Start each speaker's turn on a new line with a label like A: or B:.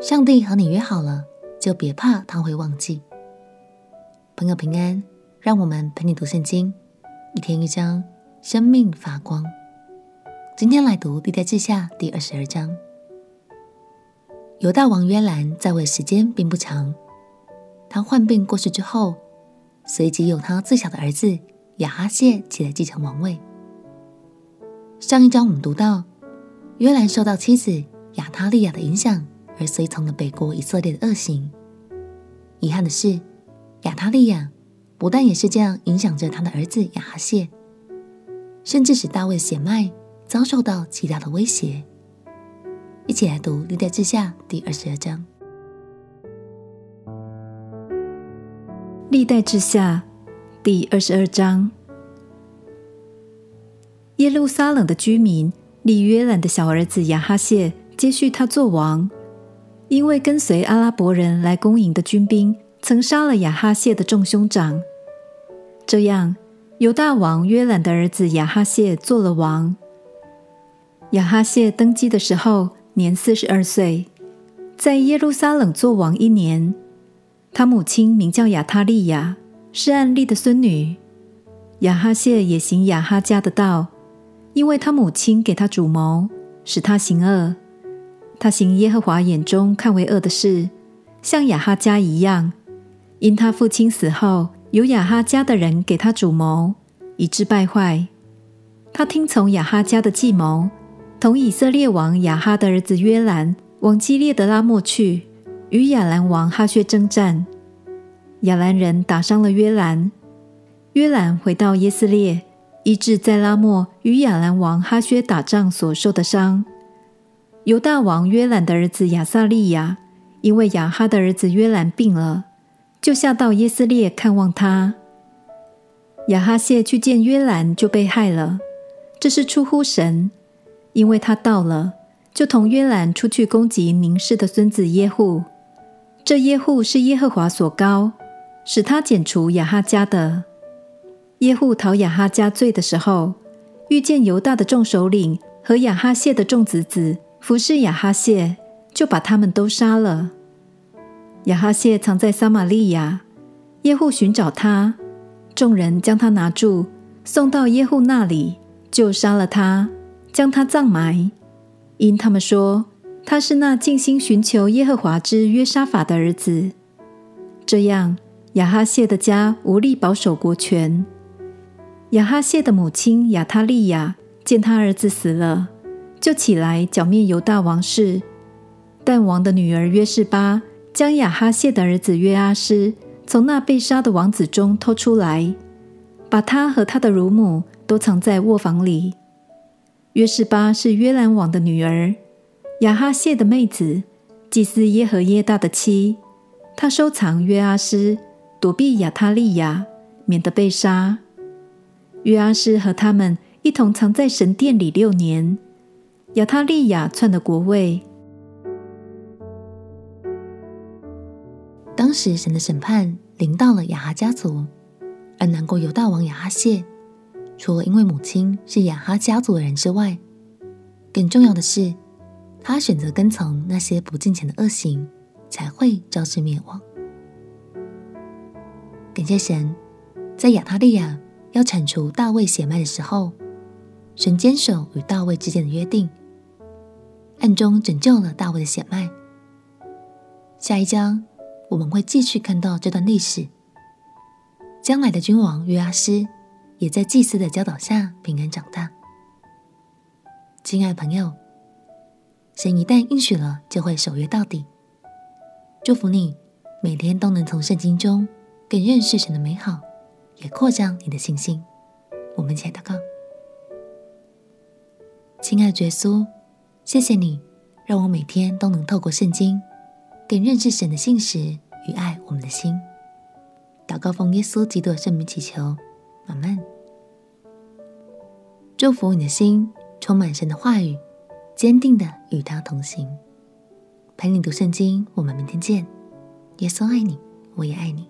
A: 上帝和你约好了，就别怕他会忘记。朋友平安，让我们陪你读圣经，一天一章，生命发光。今天来读历代志下第二十二章。犹大王约兰在位时间并不长，他患病过世之后，随即由他最小的儿子亚哈谢起来继承王位。上一章我们读到，约兰受到妻子亚他利亚的影响。而随从了北国以色列的恶行。遗憾的是，亚他利雅不但也是这样影响着他的儿子亚哈谢，甚至使大卫血脉遭受到极大的威胁。一起来读《历代志下》第二十二章。
B: 《历代志下》第二十二章，耶路撒冷的居民立约兰的小儿子亚哈谢接续他做王。因为跟随阿拉伯人来攻营的军兵曾杀了亚哈谢的众兄长，这样犹大王约兰的儿子亚哈谢做了王。亚哈谢登基的时候年四十二岁，在耶路撒冷做王一年。他母亲名叫亚他利雅，是暗利的孙女。亚哈谢也行亚哈家的道，因为他母亲给他主谋，使他行恶。他行耶和华眼中看为恶的事，像亚哈家一样。因他父亲死后，有亚哈家的人给他主谋，以致败坏。他听从亚哈家的计谋，同以色列王亚哈的儿子约兰往基列德拉莫去，与亚兰王哈薛征战。亚兰人打伤了约兰，约兰回到耶斯列，医治在拉莫与亚兰王哈薛打仗所受的伤。犹大王约兰的儿子亚撒利雅，因为亚哈的儿子约兰病了，就下到耶斯列看望他。亚哈谢去见约兰，就被害了。这是出乎神，因为他到了，就同约兰出去攻击宁示的孙子耶户。这耶户是耶和华所膏，使他剪除亚哈家的。耶户讨亚哈家罪的时候，遇见犹大的众首领和亚哈谢的众子子。服侍亚哈谢，就把他们都杀了。亚哈谢藏在撒玛利亚，耶户寻找他，众人将他拿住，送到耶户那里，就杀了他，将他葬埋。因他们说他是那尽心寻求耶和华之约沙法的儿子。这样，亚哈谢的家无力保守国权。亚哈谢的母亲亚他利雅见他儿子死了。就起来剿灭犹大王室，但王的女儿约示巴将亚哈谢的儿子约阿施从那被杀的王子中偷出来，把他和他的乳母都藏在卧房里。约示巴是约兰王的女儿，亚哈谢的妹子，祭司耶和耶大的妻。她收藏约阿施，躲避亚他利雅，免得被杀。约阿施和他们一同藏在神殿里六年。亚他利亚篡的国位。
A: 当时神的审判临到了亚哈家族，而南国犹大王亚哈谢，除了因为母亲是亚哈家族的人之外，更重要的是，他选择跟从那些不敬虔的恶行，才会招致灭亡。感谢神，在亚他利亚要铲除大卫血脉的时候，神坚守与大卫之间的约定。暗中拯救了大卫的血脉。下一章我们会继续看到这段历史。将来的君王约阿施也在祭司的教导下平安长大。亲爱朋友，神一旦应许了，就会守约到底。祝福你每天都能从圣经中更认识神的美好，也扩张你的信心。我们一起来祷告。亲爱的耶稣。谢谢你，让我每天都能透过圣经，更认识神的信实与爱我们的心。祷告奉耶稣基督的圣名祈求，阿门。祝福你的心充满神的话语，坚定的与他同行。陪你读圣经，我们明天见。耶稣爱你，我也爱你。